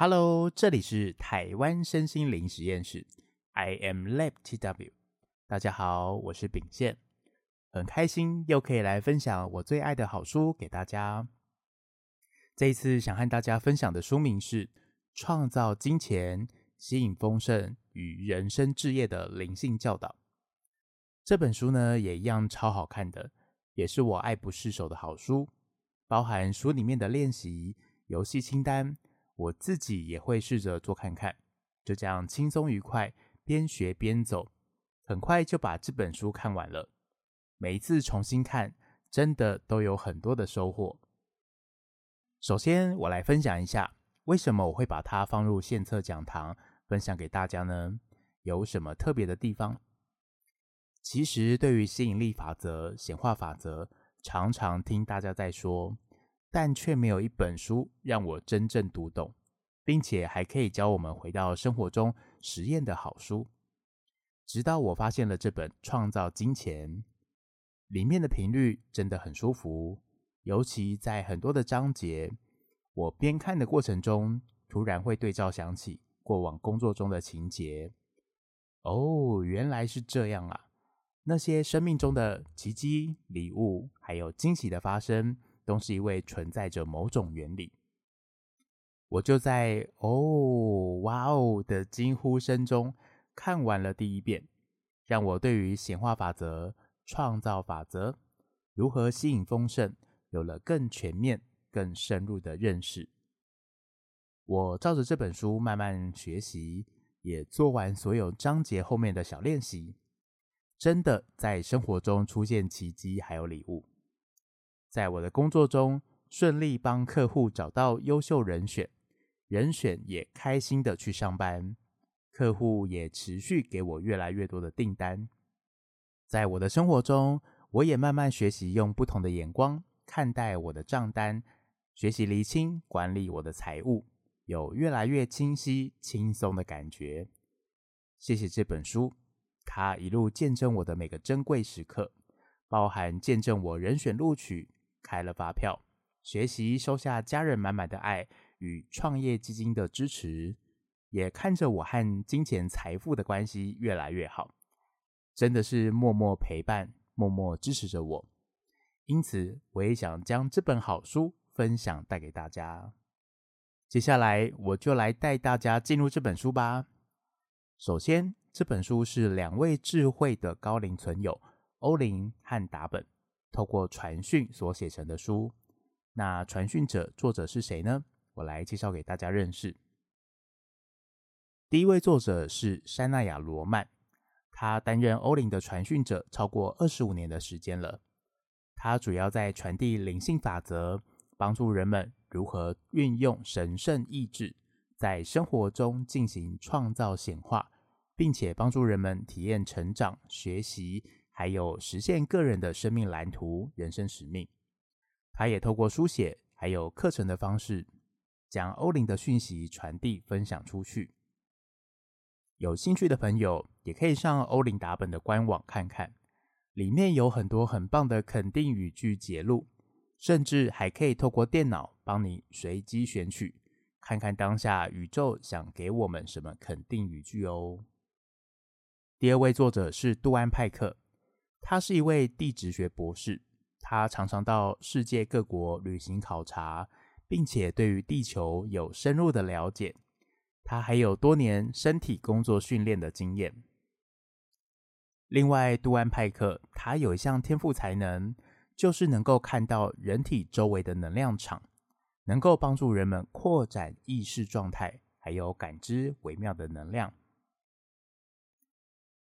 Hello，这里是台湾身心灵实验室，I am Lab TW。大家好，我是秉宪，很开心又可以来分享我最爱的好书给大家。这一次想和大家分享的书名是《创造金钱、吸引丰盛与人生置业的灵性教导》。这本书呢，也一样超好看的，也是我爱不释手的好书，包含书里面的练习、游戏清单。我自己也会试着做看看，就这样轻松愉快，边学边走，很快就把这本书看完了。每一次重新看，真的都有很多的收获。首先，我来分享一下为什么我会把它放入献策讲堂分享给大家呢？有什么特别的地方？其实，对于吸引力法则、显化法则，常常听大家在说。但却没有一本书让我真正读懂，并且还可以教我们回到生活中实验的好书。直到我发现了这本《创造金钱》，里面的频率真的很舒服，尤其在很多的章节，我边看的过程中，突然会对照想起过往工作中的情节。哦，原来是这样啊！那些生命中的奇迹、礼物，还有惊喜的发生。都是因为存在着某种原理，我就在“哦，哇哦”的惊呼声中看完了第一遍，让我对于显化法则、创造法则、如何吸引丰盛有了更全面、更深入的认识。我照着这本书慢慢学习，也做完所有章节后面的小练习，真的在生活中出现奇迹，还有礼物。在我的工作中，顺利帮客户找到优秀人选，人选也开心的去上班，客户也持续给我越来越多的订单。在我的生活中，我也慢慢学习用不同的眼光看待我的账单，学习厘清管理我的财务，有越来越清晰、轻松的感觉。谢谢这本书，它一路见证我的每个珍贵时刻，包含见证我人选录取。开了发票，学习收下家人满满的爱与创业基金的支持，也看着我和金钱财富的关系越来越好，真的是默默陪伴，默默支持着我。因此，我也想将这本好书分享带给大家。接下来，我就来带大家进入这本书吧。首先，这本书是两位智慧的高龄存有欧林和达本。透过传讯所写成的书，那传讯者作者是谁呢？我来介绍给大家认识。第一位作者是山纳亚罗曼，他担任欧林的传讯者超过二十五年的时间了。他主要在传递灵性法则，帮助人们如何运用神圣意志，在生活中进行创造显化，并且帮助人们体验成长、学习。还有实现个人的生命蓝图、人生使命。他也透过书写还有课程的方式，将欧林的讯息传递分享出去。有兴趣的朋友也可以上欧林达本的官网看看，里面有很多很棒的肯定语句节录，甚至还可以透过电脑帮你随机选取，看看当下宇宙想给我们什么肯定语句哦。第二位作者是杜安派克。他是一位地质学博士，他常常到世界各国旅行考察，并且对于地球有深入的了解。他还有多年身体工作训练的经验。另外，杜安派克他有一项天赋才能，就是能够看到人体周围的能量场，能够帮助人们扩展意识状态，还有感知微妙的能量。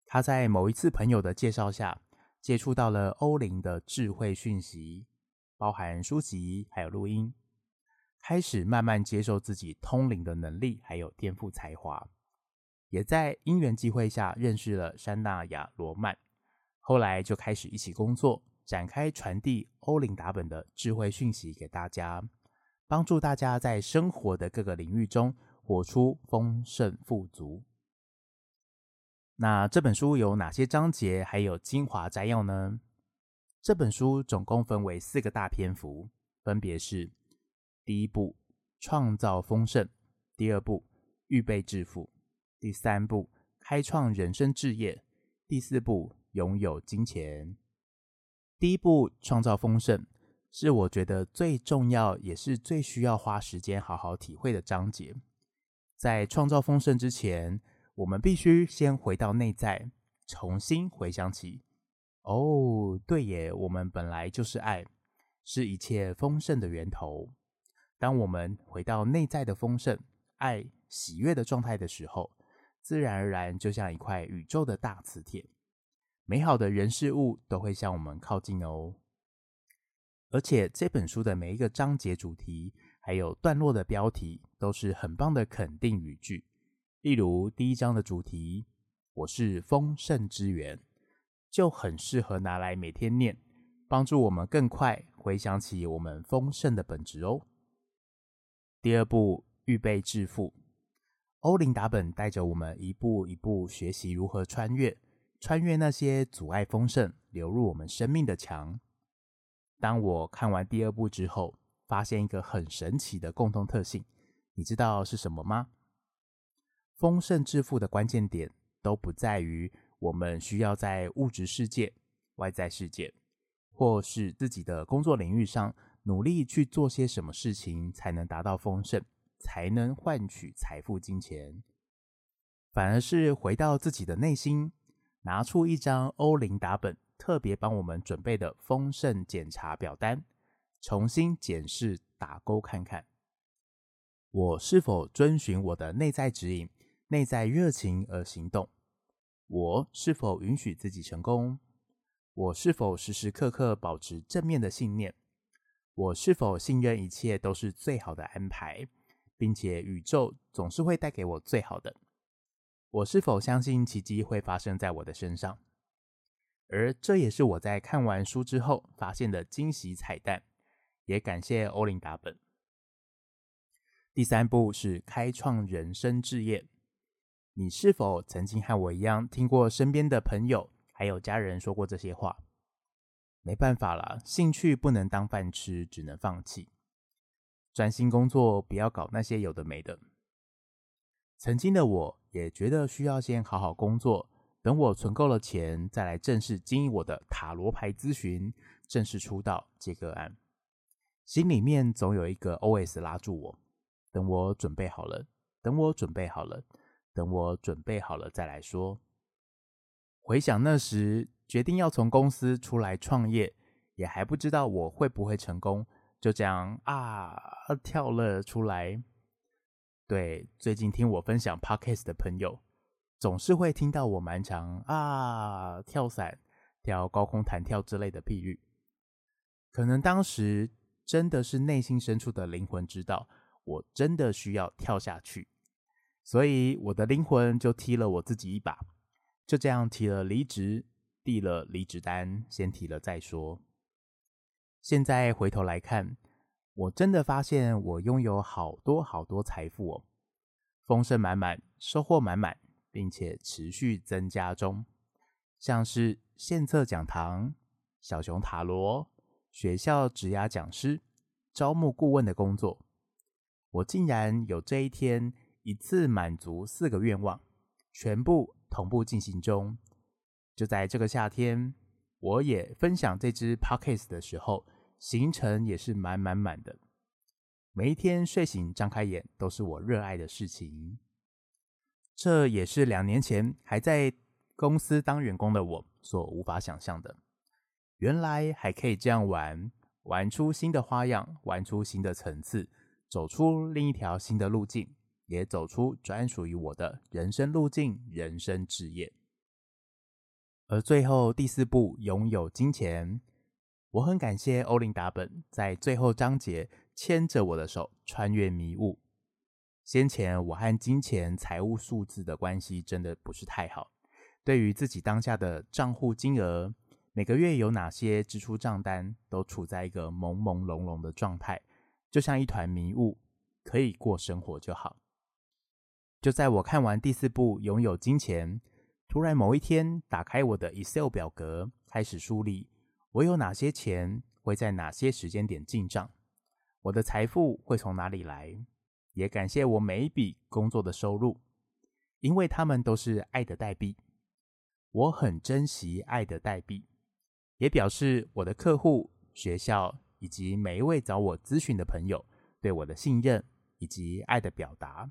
他在某一次朋友的介绍下，接触到了欧林的智慧讯息，包含书籍还有录音，开始慢慢接受自己通灵的能力，还有天赋才华，也在因缘际会下认识了山纳亚罗曼，后来就开始一起工作，展开传递欧林达本的智慧讯息给大家，帮助大家在生活的各个领域中活出丰盛富足。那这本书有哪些章节，还有精华摘要呢？这本书总共分为四个大篇幅，分别是：第一步创造丰盛，第二步，预备致富；第三步，开创人生置业；第四步，拥有金钱。第一步，创造丰盛，是我觉得最重要，也是最需要花时间好好体会的章节。在创造丰盛之前，我们必须先回到内在，重新回想起，哦，对耶，我们本来就是爱，是一切丰盛的源头。当我们回到内在的丰盛、爱、喜悦的状态的时候，自然而然就像一块宇宙的大磁铁，美好的人事物都会向我们靠近哦。而且这本书的每一个章节主题，还有段落的标题，都是很棒的肯定语句。例如第一章的主题“我是丰盛之源”，就很适合拿来每天念，帮助我们更快回想起我们丰盛的本质哦。第二步，预备致富。欧琳达本带着我们一步一步学习如何穿越，穿越那些阻碍丰盛流入我们生命的墙。当我看完第二步之后，发现一个很神奇的共同特性，你知道是什么吗？丰盛致富的关键点都不在于我们需要在物质世界、外在世界，或是自己的工作领域上努力去做些什么事情才能达到丰盛，才能换取财富、金钱，反而是回到自己的内心，拿出一张欧琳达本特别帮我们准备的丰盛检查表单，重新检视、打勾看看，我是否遵循我的内在指引。内在热情而行动，我是否允许自己成功？我是否时时刻刻保持正面的信念？我是否信任一切都是最好的安排，并且宇宙总是会带给我最好的？我是否相信奇迹会发生在我的身上？而这也是我在看完书之后发现的惊喜彩蛋，也感谢欧琳达本。第三步是开创人生置业。你是否曾经和我一样听过身边的朋友还有家人说过这些话？没办法了，兴趣不能当饭吃，只能放弃。专心工作，不要搞那些有的没的。曾经的我也觉得需要先好好工作，等我存够了钱，再来正式经营我的塔罗牌咨询，正式出道接个案。心里面总有一个 OS 拉住我，等我准备好了，等我准备好了。等我准备好了再来说。回想那时决定要从公司出来创业，也还不知道我会不会成功，就这样啊跳了出来。对，最近听我分享 Podcast 的朋友，总是会听到我蛮常啊跳伞、跳高空弹跳之类的譬喻。可能当时真的是内心深处的灵魂知道，我真的需要跳下去。所以我的灵魂就踢了我自己一把，就这样提了离职，递了离职单，先提了再说。现在回头来看，我真的发现我拥有好多好多财富哦，丰盛满满，收获满满，并且持续增加中。像是献策讲堂、小熊塔罗、学校职涯讲师、招募顾问的工作，我竟然有这一天。一次满足四个愿望，全部同步进行中。就在这个夏天，我也分享这支 Podcast 的时候，行程也是满满满的。每一天睡醒张开眼，都是我热爱的事情。这也是两年前还在公司当员工的我所无法想象的。原来还可以这样玩，玩出新的花样，玩出新的层次，走出另一条新的路径。也走出专属于我的人生路径、人生志业。而最后第四步，拥有金钱，我很感谢欧琳达本在最后章节牵着我的手穿越迷雾。先前我和金钱、财务数字的关系真的不是太好，对于自己当下的账户金额、每个月有哪些支出账单，都处在一个朦朦胧胧的状态，就像一团迷雾，可以过生活就好。就在我看完第四部，拥有金钱，突然某一天打开我的 Excel 表格，开始梳理我有哪些钱会在哪些时间点进账，我的财富会从哪里来，也感谢我每一笔工作的收入，因为他们都是爱的代币。我很珍惜爱的代币，也表示我的客户、学校以及每一位找我咨询的朋友对我的信任以及爱的表达，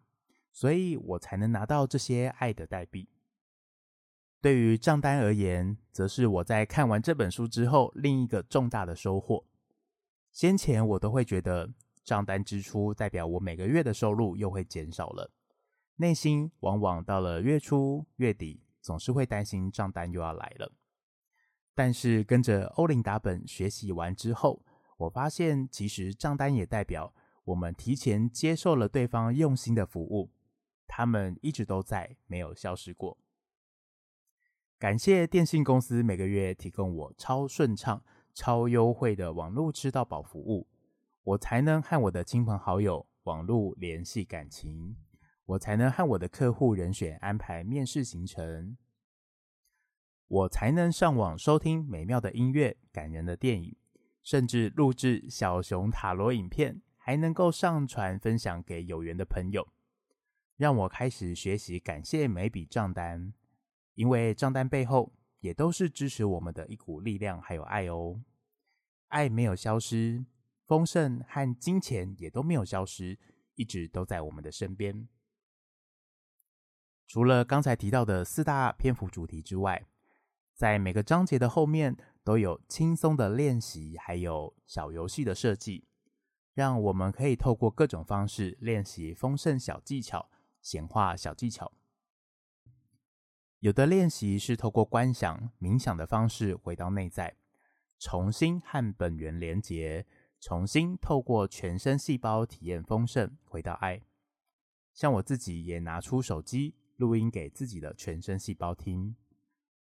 所以我才能拿到这些爱的代币。对于账单而言，则是我在看完这本书之后另一个重大的收获。先前我都会觉得账单支出代表我每个月的收入又会减少了，内心往往到了月初、月底。总是会担心账单又要来了，但是跟着欧琳达本学习完之后，我发现其实账单也代表我们提前接受了对方用心的服务，他们一直都在，没有消失过。感谢电信公司每个月提供我超顺畅、超优惠的网络吃到饱服务，我才能和我的亲朋好友网络联系感情。我才能和我的客户人选安排面试行程，我才能上网收听美妙的音乐、感人的电影，甚至录制小熊塔罗影片，还能够上传分享给有缘的朋友。让我开始学习感谢每笔账单，因为账单背后也都是支持我们的一股力量，还有爱哦。爱没有消失，丰盛和金钱也都没有消失，一直都在我们的身边。除了刚才提到的四大篇幅主题之外，在每个章节的后面都有轻松的练习，还有小游戏的设计，让我们可以透过各种方式练习丰盛小技巧、显化小技巧。有的练习是透过观想、冥想的方式回到内在，重新和本源连结，重新透过全身细胞体验丰盛，回到爱。像我自己也拿出手机。录音给自己的全身细胞听，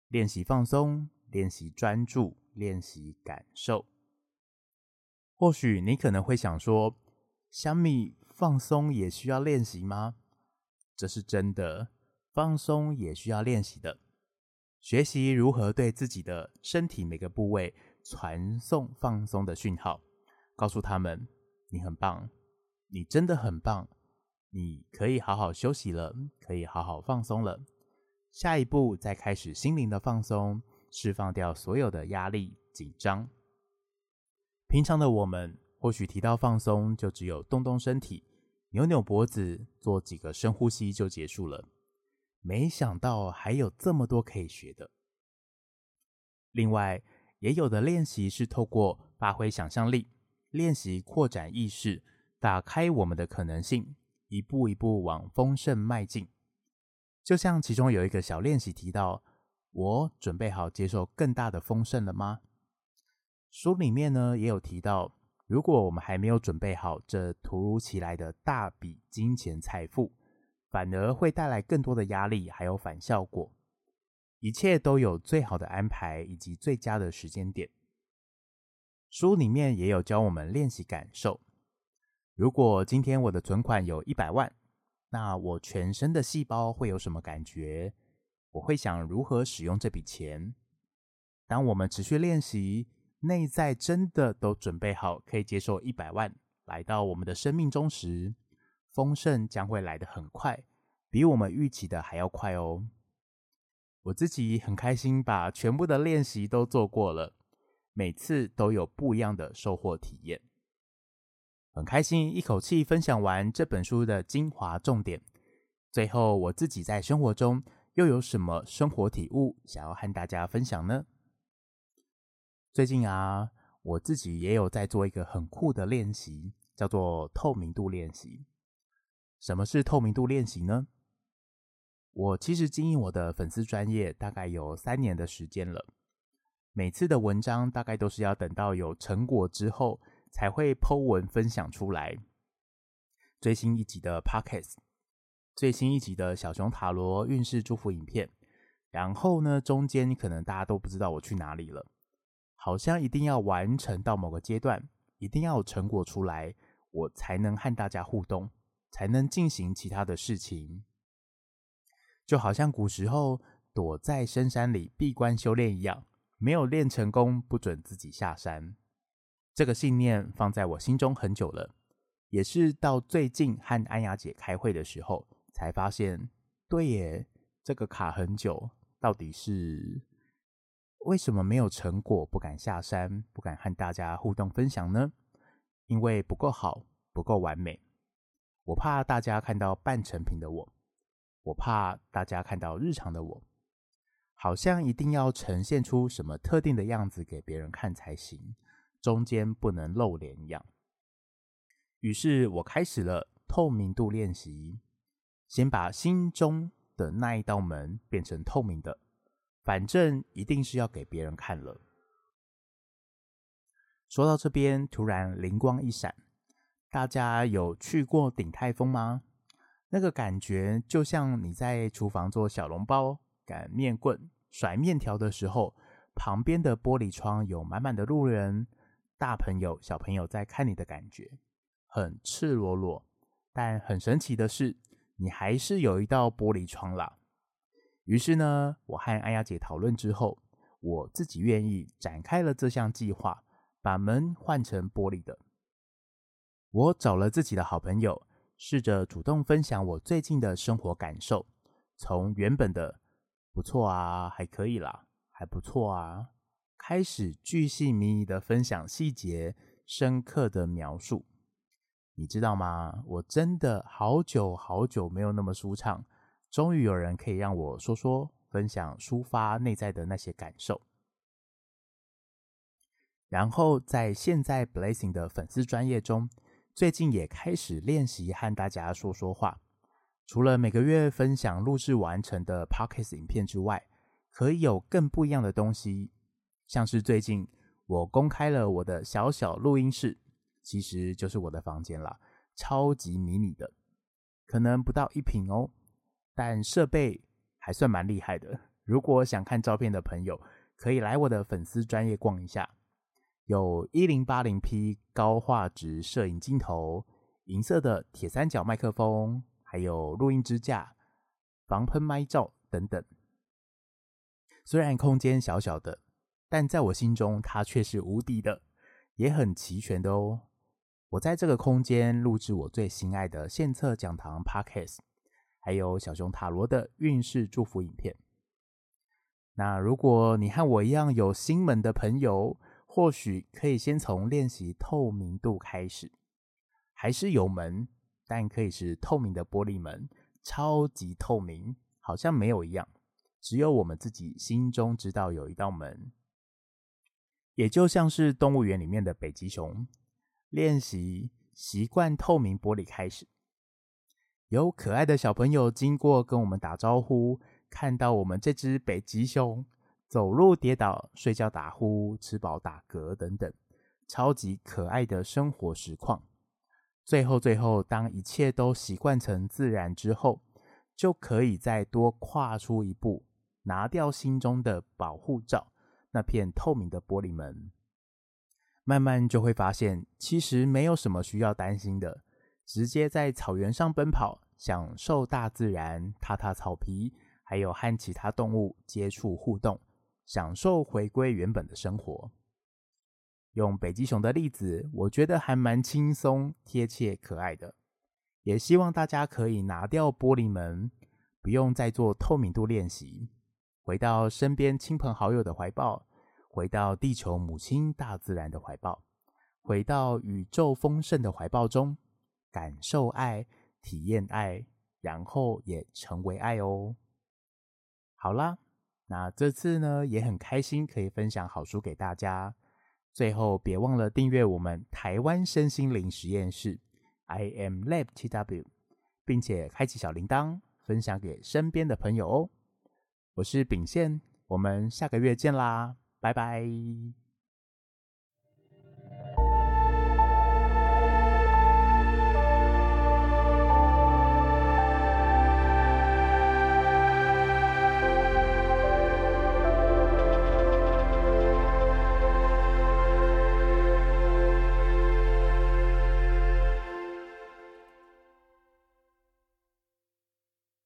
练习放松，练习专注，练习感受。或许你可能会想说：“小米放松也需要练习吗？”这是真的，放松也需要练习的。学习如何对自己的身体每个部位传送放松的讯号，告诉他们：“你很棒，你真的很棒。”你可以好好休息了，可以好好放松了。下一步再开始心灵的放松，释放掉所有的压力、紧张。平常的我们或许提到放松，就只有动动身体、扭扭脖子、做几个深呼吸就结束了。没想到还有这么多可以学的。另外，也有的练习是透过发挥想象力，练习扩展意识，打开我们的可能性。一步一步往丰盛迈进，就像其中有一个小练习提到：“我准备好接受更大的丰盛了吗？”书里面呢也有提到，如果我们还没有准备好这突如其来的大笔金钱财富，反而会带来更多的压力，还有反效果。一切都有最好的安排以及最佳的时间点。书里面也有教我们练习感受。如果今天我的存款有一百万，那我全身的细胞会有什么感觉？我会想如何使用这笔钱？当我们持续练习，内在真的都准备好可以接受一百万来到我们的生命中时，丰盛将会来得很快，比我们预期的还要快哦。我自己很开心，把全部的练习都做过了，每次都有不一样的收获体验。很开心，一口气分享完这本书的精华重点。最后，我自己在生活中又有什么生活体悟想要和大家分享呢？最近啊，我自己也有在做一个很酷的练习，叫做透明度练习。什么是透明度练习呢？我其实经营我的粉丝专业大概有三年的时间了，每次的文章大概都是要等到有成果之后。才会 po 文分享出来。最新一集的 Podcast，最新一集的小熊塔罗运势祝福影片，然后呢，中间可能大家都不知道我去哪里了，好像一定要完成到某个阶段，一定要有成果出来，我才能和大家互动，才能进行其他的事情。就好像古时候躲在深山里闭关修炼一样，没有练成功，不准自己下山。这个信念放在我心中很久了，也是到最近和安雅姐开会的时候，才发现，对耶，这个卡很久，到底是为什么没有成果，不敢下山，不敢和大家互动分享呢？因为不够好，不够完美。我怕大家看到半成品的我，我怕大家看到日常的我，好像一定要呈现出什么特定的样子给别人看才行，中间不能露脸一样。于是我开始了透明度练习，先把心中的那一道门变成透明的，反正一定是要给别人看了。说到这边，突然灵光一闪。大家有去过鼎泰丰吗？那个感觉就像你在厨房做小笼包、擀面棍、甩面条的时候，旁边的玻璃窗有满满的路人，大朋友、小朋友在看你的感觉，很赤裸裸。但很神奇的是，你还是有一道玻璃窗啦。于是呢，我和安雅姐讨论之后，我自己愿意展开了这项计划，把门换成玻璃的。我找了自己的好朋友，试着主动分享我最近的生活感受，从原本的“不错啊，还可以啦，还不错啊”，开始巨细靡遗的分享细节，深刻的描述。你知道吗？我真的好久好久没有那么舒畅，终于有人可以让我说说、分享、抒发内在的那些感受。然后在现在 Blazing 的粉丝专业中。最近也开始练习和大家说说话，除了每个月分享录制完成的 Podcast 影片之外，可以有更不一样的东西，像是最近我公开了我的小小录音室，其实就是我的房间啦，超级迷你的，可能不到一坪哦，但设备还算蛮厉害的。如果想看照片的朋友，可以来我的粉丝专业逛一下。有一零八零 P 高画质摄影镜头，银色的铁三角麦克风，还有录音支架、防喷麦罩等等。虽然空间小小的，但在我心中它却是无敌的，也很齐全的哦。我在这个空间录制我最心爱的献策讲堂 Podcast，还有小熊塔罗的运势祝福影片。那如果你和我一样有心门的朋友，或许可以先从练习透明度开始，还是有门，但可以是透明的玻璃门，超级透明，好像没有一样，只有我们自己心中知道有一道门。也就像是动物园里面的北极熊，练习习惯透明玻璃开始，有可爱的小朋友经过跟我们打招呼，看到我们这只北极熊。走路跌倒、睡觉打呼、吃饱打嗝等等，超级可爱的生活实况。最后，最后，当一切都习惯成自然之后，就可以再多跨出一步，拿掉心中的保护罩，那片透明的玻璃门。慢慢就会发现，其实没有什么需要担心的，直接在草原上奔跑，享受大自然，踏踏草皮，还有和其他动物接触互动。享受回归原本的生活。用北极熊的例子，我觉得还蛮轻松、贴切、可爱的。也希望大家可以拿掉玻璃门，不用再做透明度练习，回到身边亲朋好友的怀抱，回到地球母亲大自然的怀抱，回到宇宙丰盛的怀抱中，感受爱、体验爱，然后也成为爱哦。好啦。那这次呢，也很开心可以分享好书给大家。最后别忘了订阅我们台湾身心灵实验室 I am Lab TW，并且开启小铃铛，分享给身边的朋友哦。我是秉宪，我们下个月见啦，拜拜。